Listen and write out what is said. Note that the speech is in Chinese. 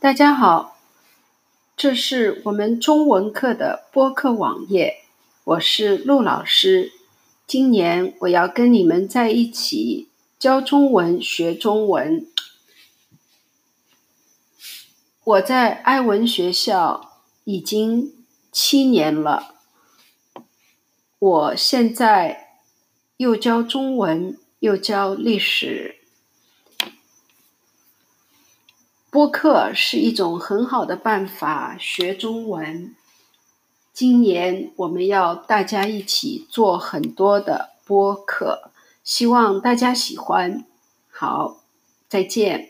大家好，这是我们中文课的播客网页，我是陆老师。今年我要跟你们在一起教中文、学中文。我在爱文学校已经七年了，我现在又教中文，又教历史。播客是一种很好的办法学中文。今年我们要大家一起做很多的播客，希望大家喜欢。好，再见。